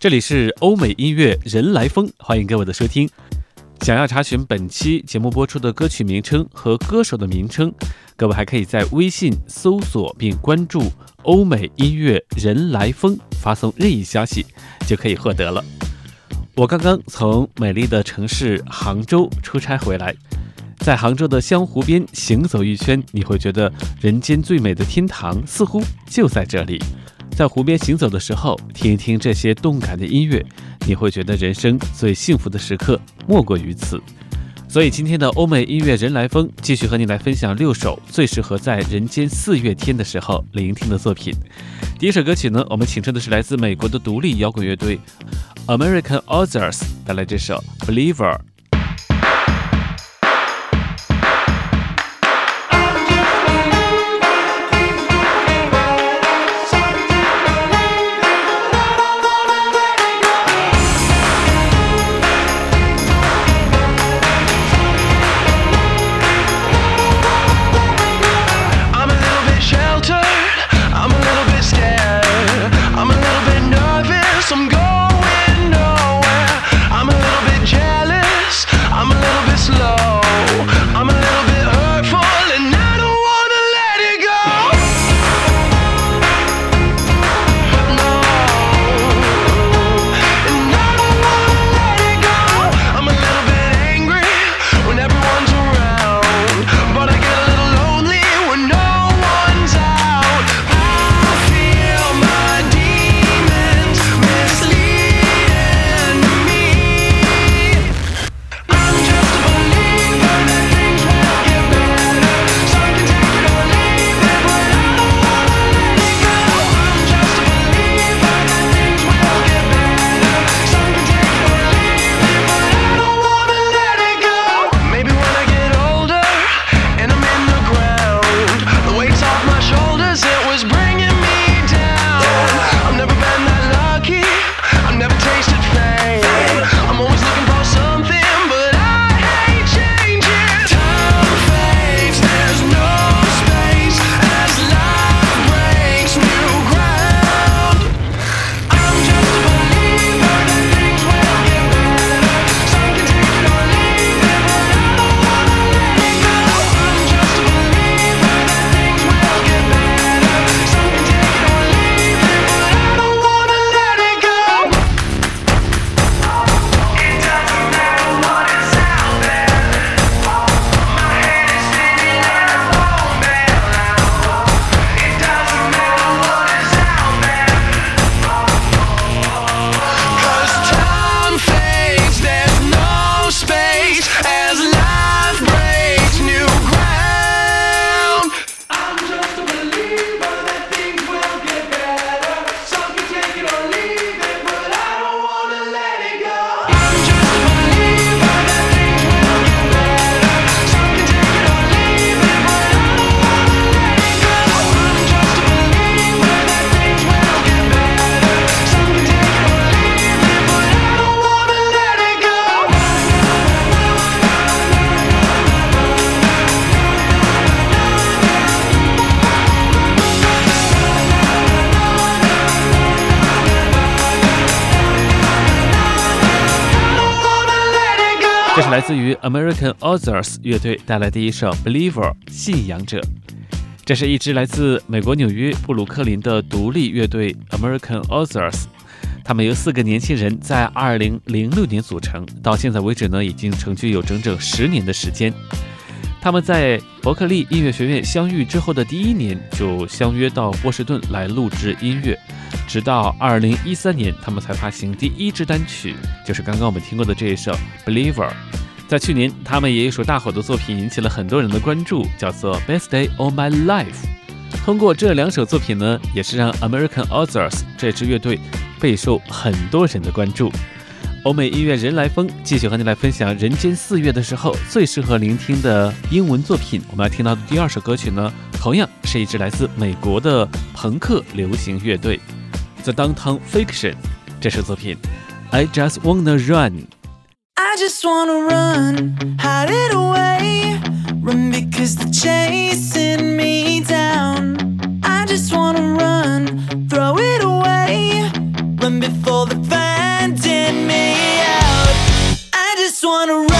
这里是欧美音乐人来疯，欢迎各位的收听。想要查询本期节目播出的歌曲名称和歌手的名称，各位还可以在微信搜索并关注“欧美音乐人来疯”，发送任意消息就可以获得了。我刚刚从美丽的城市杭州出差回来，在杭州的湘湖边行走一圈，你会觉得人间最美的天堂似乎就在这里。在湖边行走的时候，听一听这些动感的音乐，你会觉得人生最幸福的时刻莫过于此。所以今天的欧美音乐人来疯继续和你来分享六首最适合在人间四月天的时候聆听的作品。第一首歌曲呢，我们请出的是来自美国的独立摇滚乐队 American Authors 带来这首 Believer。来自于 American Authors 乐队带来的一首《Believer》信仰者。这是一支来自美国纽约布鲁克林的独立乐队 American Authors。他们由四个年轻人在2006年组成，到现在为止呢，已经成军有整整十年的时间。他们在伯克利音乐学院相遇之后的第一年，就相约到波士顿来录制音乐。直到二零一三年，他们才发行第一支单曲，就是刚刚我们听过的这一首《Believer》。在去年，他们也有一首大火的作品引起了很多人的关注，叫做《Best Day of My Life》。通过这两首作品呢，也是让 American Authors 这支乐队备受很多人的关注。欧美音乐人来疯继续和你来分享人间四月的时候最适合聆听的英文作品。我们要听到的第二首歌曲呢，同样是一支来自美国的朋克流行乐队。The Downtown Fiction 这首作品，I just wanna run。I just wanna run, hide it away. Run because they're chasing me down. I just wanna run, throw it away. Run before the wanna run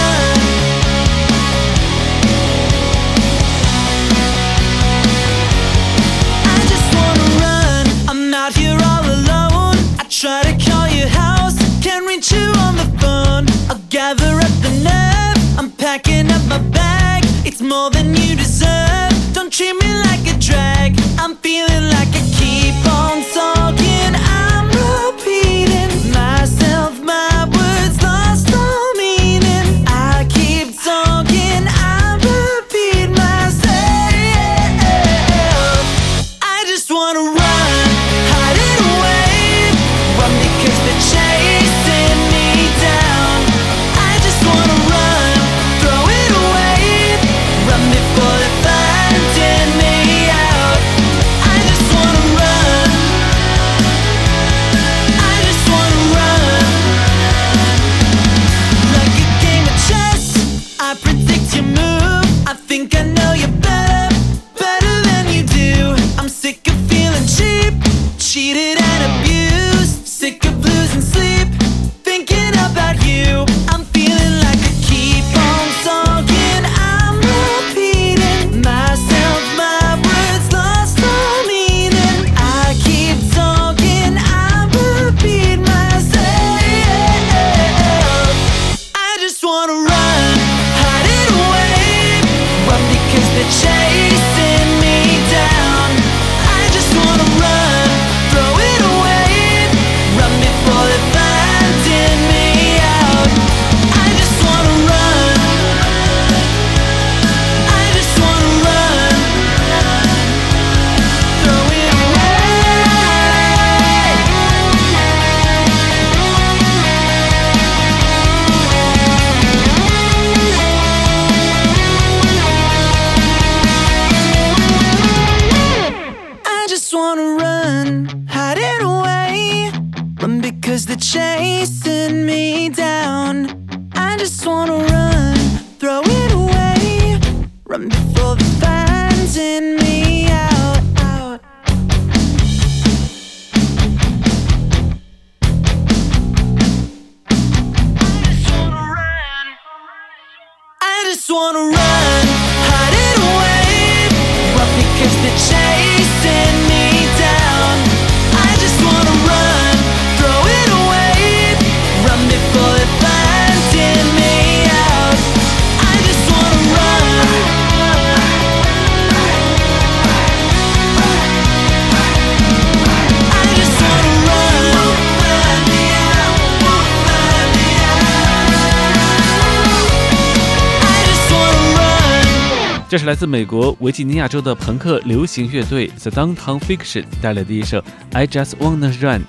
这是来自美国维吉尼亚州的朋克流行乐队 The Downtown Fiction 带来的一首《I Just Wanna Run》，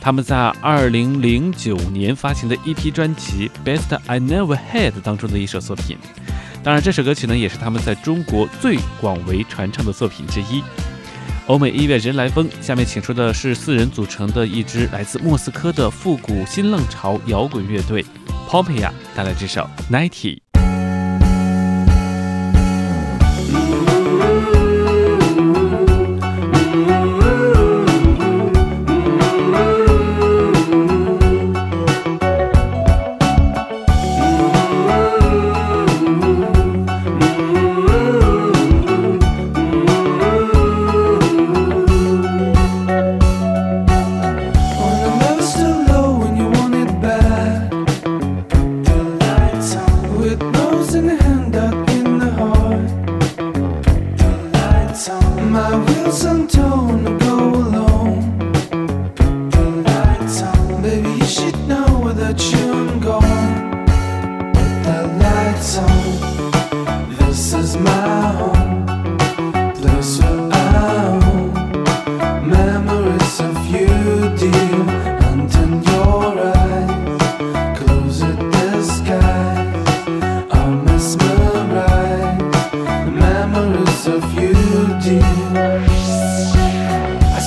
他们在2009年发行的 EP 专辑《Best I Never Had》当中的一首作品。当然，这首歌曲呢也是他们在中国最广为传唱的作品之一。欧美音乐人来疯，下面请出的是四人组成的一支来自莫斯科的复古新浪潮摇滚乐队 Poppya 带来这首《Ninety》。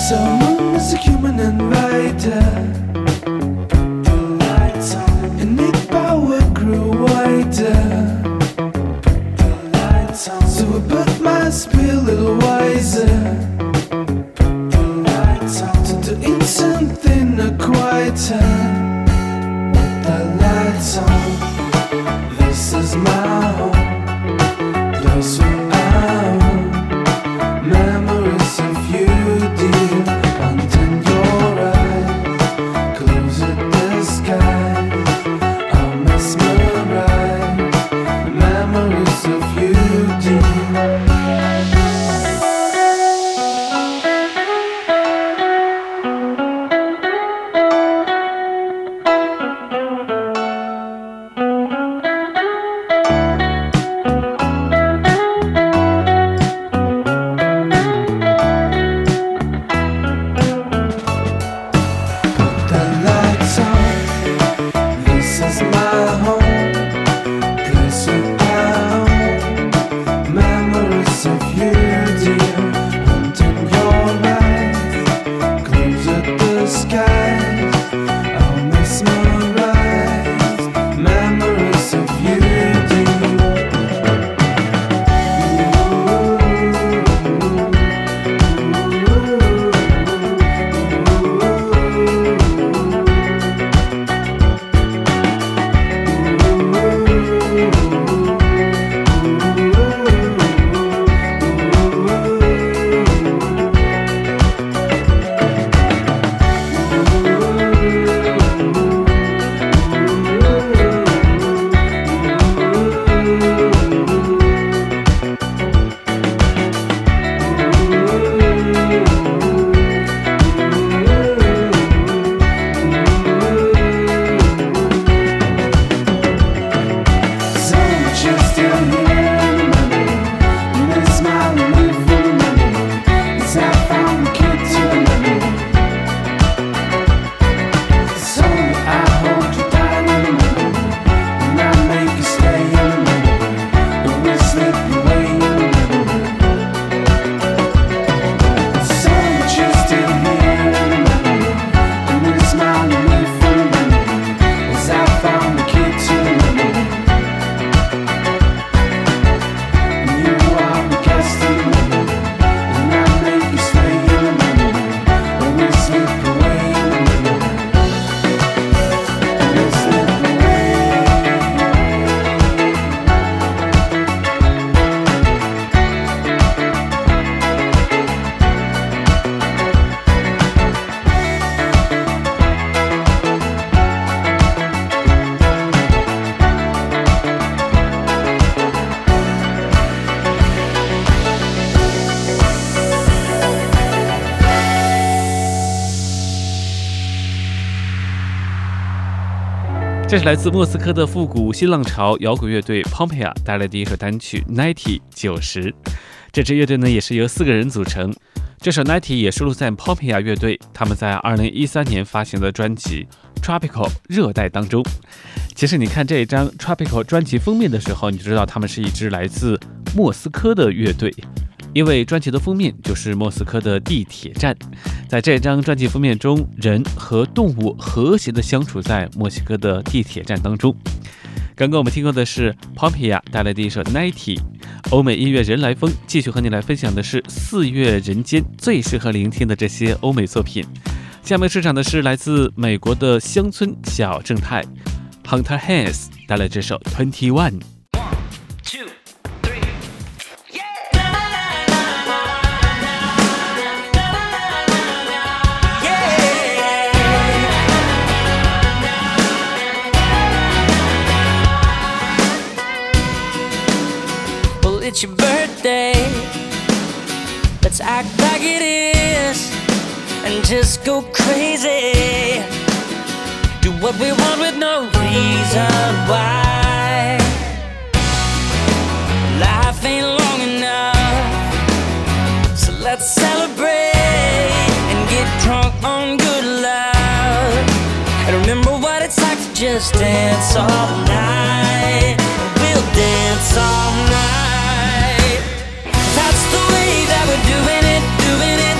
so 这是来自莫斯科的复古新浪潮摇滚乐队 Pompeia 带来的一首单曲《Ninety 九十》。这支乐队呢也是由四个人组成。这首《Ninety》也收录在 Pompeia 乐队他们在2013年发行的专辑《Tropical 热带》当中。其实你看这一张 Tropical 专辑封面的时候，你就知道他们是一支来自莫斯科的乐队。因为专辑的封面就是莫斯科的地铁站，在这张专辑封面中，人和动物和谐的相处在墨西哥的地铁站当中。刚刚我们听过的是 Pompeia 带来的一首 Ninety，欧美音乐人来风继续和你来分享的是四月人间最适合聆听的这些欧美作品。下面出场的是来自美国的乡村小正太 Hunter Hayes 带来这首 Twenty One。It's your birthday. Let's act like it is and just go crazy. Do what we want with no reason why. Life ain't long enough, so let's celebrate and get drunk on good love. And remember what it's like to just dance all night. We'll dance all night. Doing it,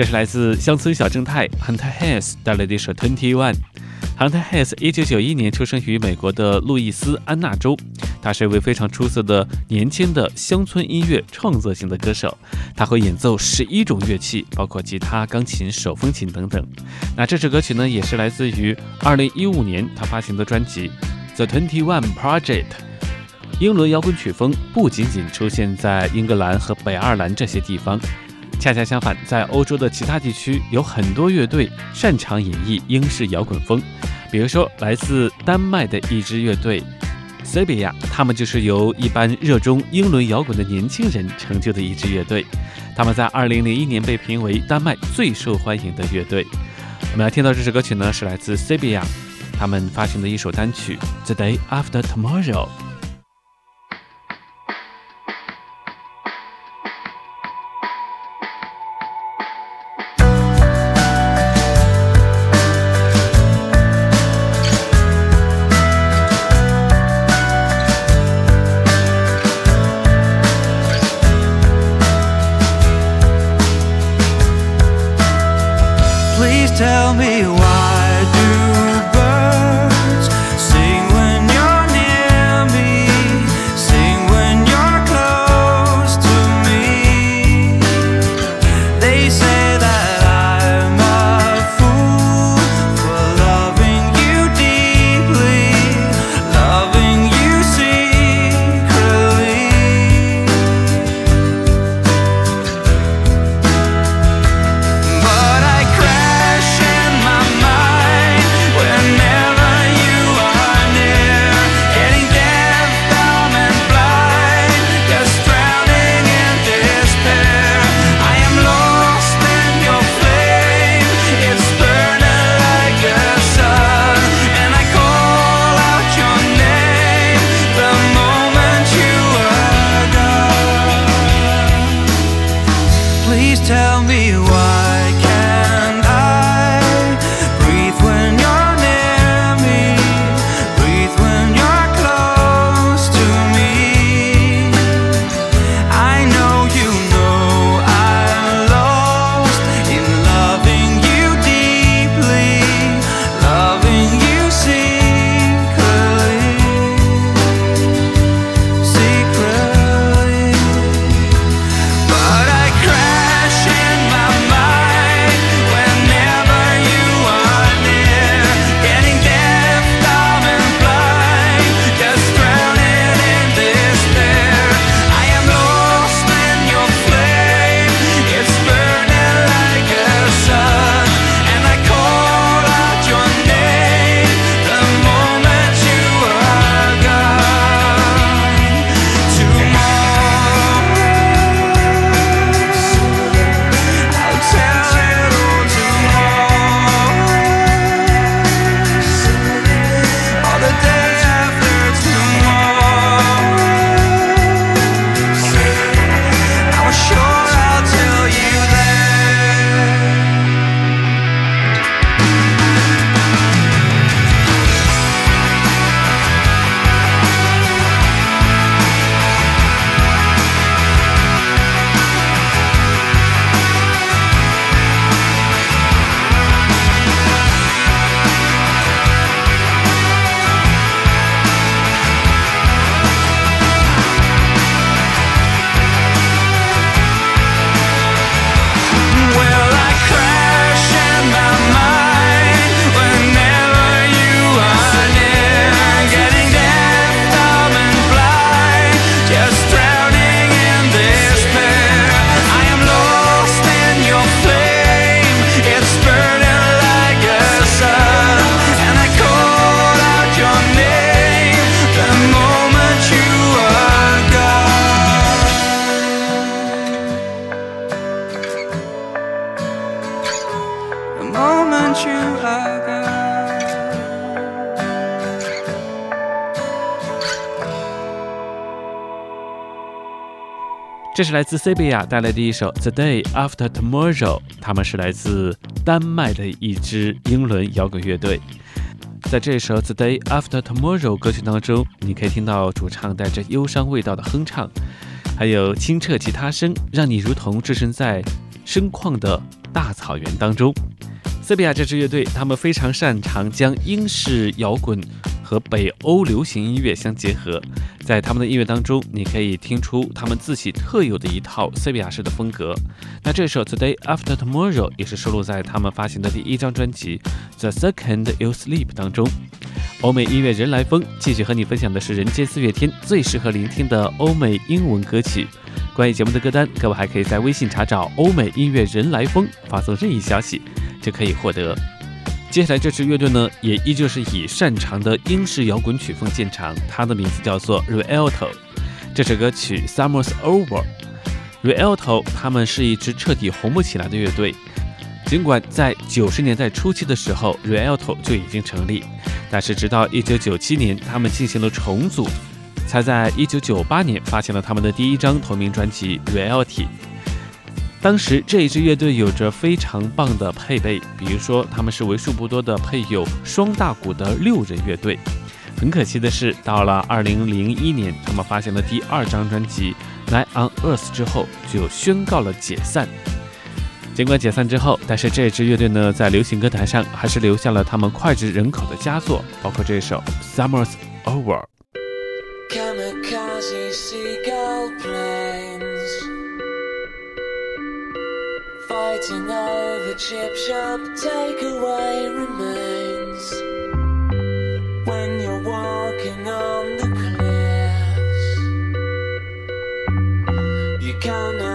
这是来自乡村小正太 Hunter Hayes 带来的一首 Twenty One。Hunter Hayes 一九九一年出生于美国的路易斯安那州，他是一位非常出色的年轻的乡村音乐创作型的歌手。他会演奏十一种乐器，包括吉他、钢琴、手风琴等等。那这首歌曲呢，也是来自于二零一五年他发行的专辑《The Twenty One Project》。英伦摇滚曲风不仅仅出现在英格兰和北爱尔兰这些地方，恰恰相反，在欧洲的其他地区有很多乐队擅长演绎英式摇滚风。比如说，来自丹麦的一支乐队 s a b i a 他们就是由一般热衷英伦摇滚的年轻人成就的一支乐队。他们在2001年被评为丹麦最受欢迎的乐队。我们要听到这首歌曲呢，是来自 s a b i a 他们发行的一首单曲《The Day After Tomorrow》。这是来自塞贝亚带来的一首《The Day After Tomorrow》，他们是来自丹麦的一支英伦摇滚乐队。在这首《The Day After Tomorrow》歌曲当中，你可以听到主唱带着忧伤味道的哼唱，还有清澈吉他声，让你如同置身在深旷的大草原当中。塞比亚这支乐队，他们非常擅长将英式摇滚和北欧流行音乐相结合，在他们的音乐当中，你可以听出他们自己特有的一套塞比亚式的风格。那这首《Today After Tomorrow》也是收录在他们发行的第一张专辑《The Second You Sleep》当中。欧美音乐人来风继续和你分享的是人间四月天最适合聆听的欧美英文歌曲。关于节目的歌单，各位还可以在微信查找“欧美音乐人来风”，发送任意消息就可以获得。接下来这支乐队呢，也依旧是以擅长的英式摇滚曲风见长，它的名字叫做 Rialto。这首歌曲《Summer's Over》，Rialto 他们是一支彻底红不起来的乐队。尽管在九十年代初期的时候，Rialto 就已经成立，但是直到一九九七年，他们进行了重组，才在一九九八年发行了他们的第一张同名专辑《Reality》。当时这一支乐队有着非常棒的配备比如说他们是为数不多的配有双大鼓的六人乐队。很可惜的是到了二零零一年他们发行了第二张专辑来 on earth 之后就宣告了解散。尽管解散之后但是这支乐队呢在流行歌坛上还是留下了他们脍炙人口的佳作包括这首 summer's over floating over chip shop takeaway remains. When you're walking on the cliffs, you're gonna.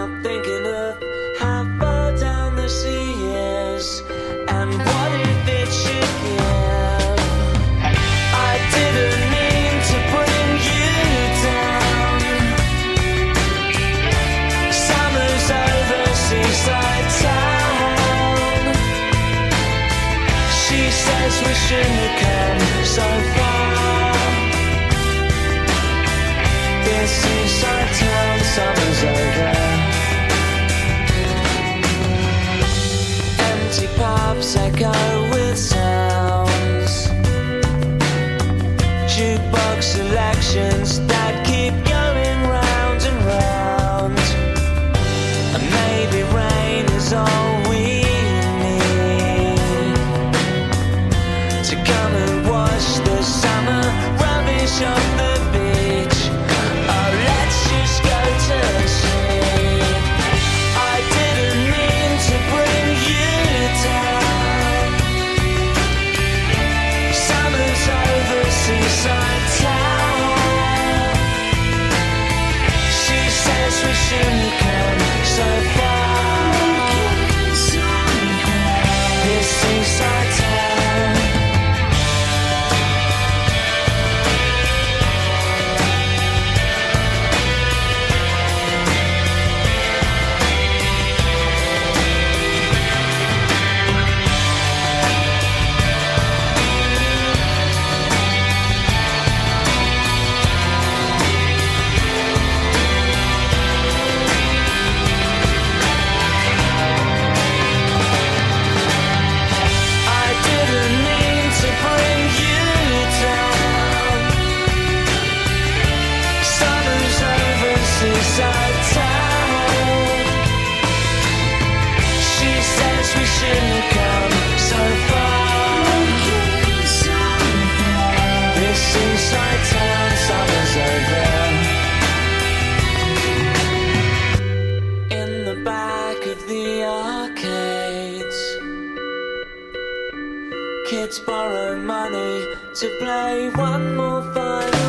Borrow money to play one more fight.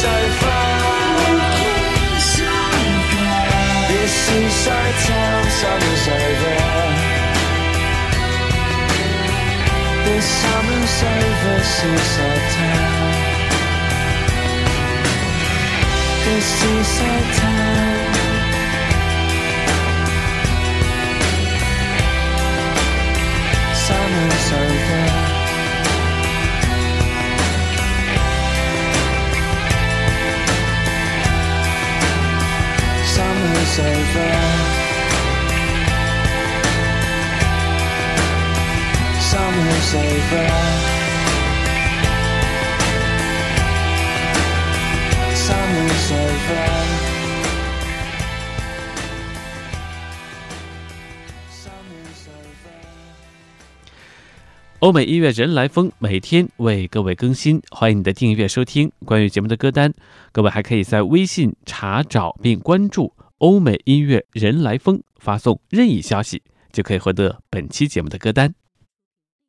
so far. This seaside town summer's over. This summer's over, seaside town. This seaside town. 欧美音乐人来疯每天为各位更新，欢迎你的订阅收听。关于节目的歌单，各位还可以在微信查找并关注“欧美音乐人来疯”，发送任意消息就可以获得本期节目的歌单。